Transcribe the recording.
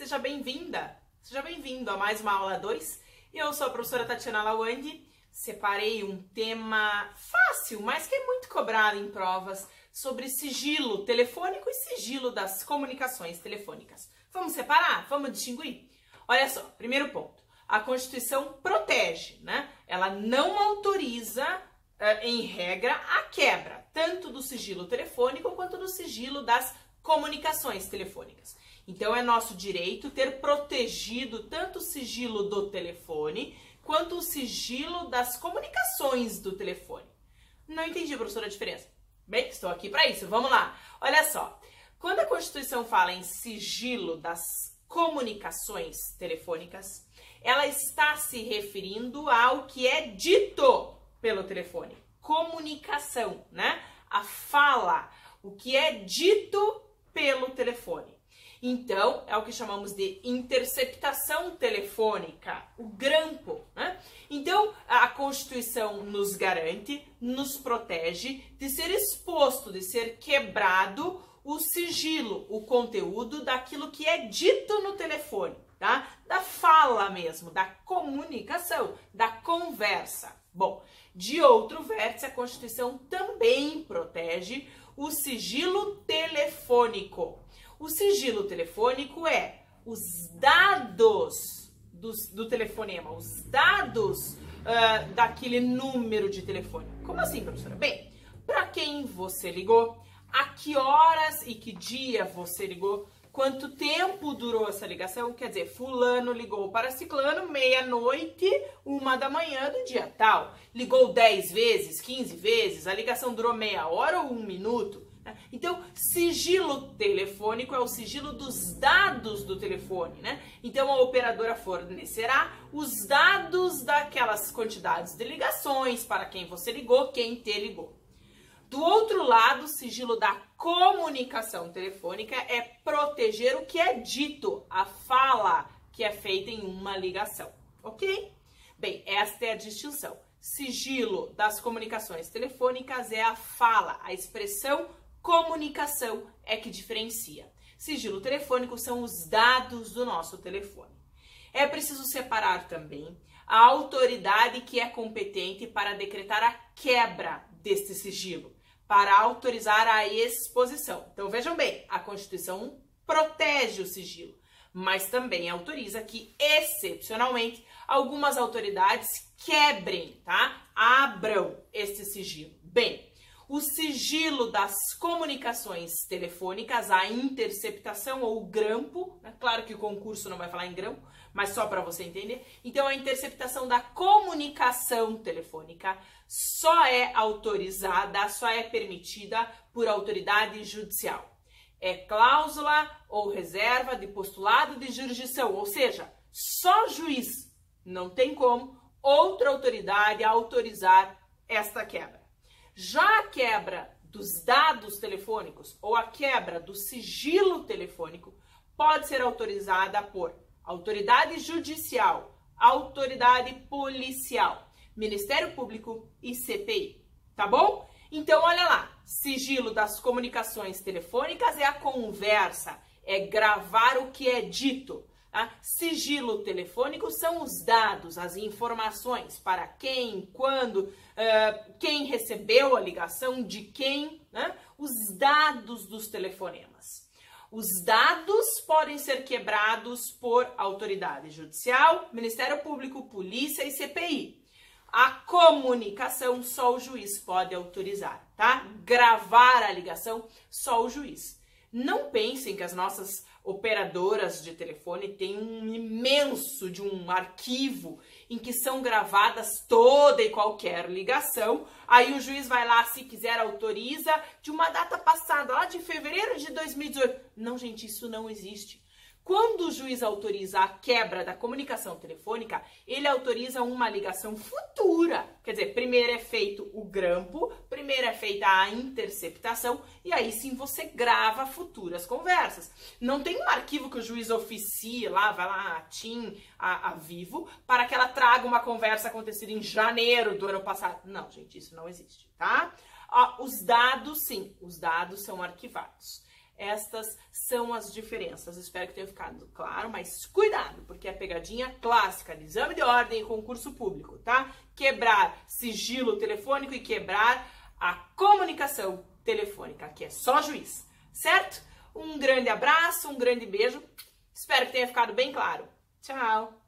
seja bem-vinda, seja bem-vindo a mais uma aula 2. Eu sou a professora Tatiana Lawandi, separei um tema fácil, mas que é muito cobrado em provas, sobre sigilo telefônico e sigilo das comunicações telefônicas. Vamos separar? Vamos distinguir? Olha só, primeiro ponto. A Constituição protege, né? Ela não autoriza, uh, em regra, a quebra, tanto do sigilo telefônico quanto do sigilo das comunicações telefônicas. Então é nosso direito ter protegido tanto o sigilo do telefone quanto o sigilo das comunicações do telefone. Não entendi, professora, a diferença. Bem, estou aqui para isso. Vamos lá. Olha só. Quando a Constituição fala em sigilo das comunicações telefônicas, ela está se referindo ao que é dito pelo telefone. Comunicação, né? A fala, o que é dito pelo telefone. Então, é o que chamamos de interceptação telefônica, o grampo. Né? Então, a Constituição nos garante, nos protege de ser exposto, de ser quebrado o sigilo, o conteúdo daquilo que é dito no telefone, tá? Da fala mesmo, da comunicação, da conversa. Bom, de outro vértice, a Constituição também protege o sigilo telefônico. O sigilo telefônico é os dados do, do telefonema, os dados uh, daquele número de telefone. Como assim, professora? Bem, para quem você ligou, a que horas e que dia você ligou, quanto tempo durou essa ligação, quer dizer, fulano ligou para ciclano meia-noite, uma da manhã do dia tal. Ligou 10 vezes, 15 vezes, a ligação durou meia hora ou um minuto. Então, sigilo telefônico é o sigilo dos dados do telefone, né? Então, a operadora fornecerá os dados daquelas quantidades de ligações para quem você ligou, quem te ligou. Do outro lado, o sigilo da comunicação telefônica é proteger o que é dito, a fala que é feita em uma ligação, ok? Bem, esta é a distinção. Sigilo das comunicações telefônicas é a fala, a expressão Comunicação é que diferencia. Sigilo telefônico são os dados do nosso telefone. É preciso separar também a autoridade que é competente para decretar a quebra deste sigilo, para autorizar a exposição. Então vejam bem, a Constituição protege o sigilo, mas também autoriza que, excepcionalmente, algumas autoridades quebrem, tá? Abram este sigilo. Bem, o sigilo das comunicações telefônicas, a interceptação ou grampo, né? claro que o concurso não vai falar em grampo, mas só para você entender. Então, a interceptação da comunicação telefônica só é autorizada, só é permitida por autoridade judicial. É cláusula ou reserva de postulado de jurisdição, ou seja, só juiz não tem como outra autoridade autorizar esta quebra. Já a quebra dos dados telefônicos ou a quebra do sigilo telefônico pode ser autorizada por autoridade judicial, autoridade policial, Ministério Público e CPI, tá bom? Então, olha lá, sigilo das comunicações telefônicas é a conversa, é gravar o que é dito. Sigilo telefônico são os dados, as informações para quem, quando, uh, quem recebeu a ligação, de quem, né? os dados dos telefonemas. Os dados podem ser quebrados por autoridade judicial, Ministério Público, Polícia e CPI. A comunicação só o juiz pode autorizar, tá? Gravar a ligação só o juiz. Não pensem que as nossas operadoras de telefone têm um imenso de um arquivo em que são gravadas toda e qualquer ligação. Aí o juiz vai lá, se quiser, autoriza de uma data passada, lá de fevereiro de 2018. Não, gente, isso não existe. Quando o juiz autoriza a quebra da comunicação telefônica, ele autoriza uma ligação futura. Quer dizer, primeiro é feito o grampo, primeiro é feita a interceptação e aí sim você grava futuras conversas. Não tem um arquivo que o juiz oficie lá, vai lá a TIM, a, a Vivo, para que ela traga uma conversa acontecida em janeiro do ano passado. Não, gente, isso não existe, tá? Ah, os dados, sim, os dados são arquivados. Estas são as diferenças. Espero que tenha ficado claro, mas cuidado, porque é a pegadinha clássica de exame de ordem e concurso público, tá? Quebrar sigilo telefônico e quebrar a comunicação telefônica, que é só juiz, certo? Um grande abraço, um grande beijo. Espero que tenha ficado bem claro. Tchau!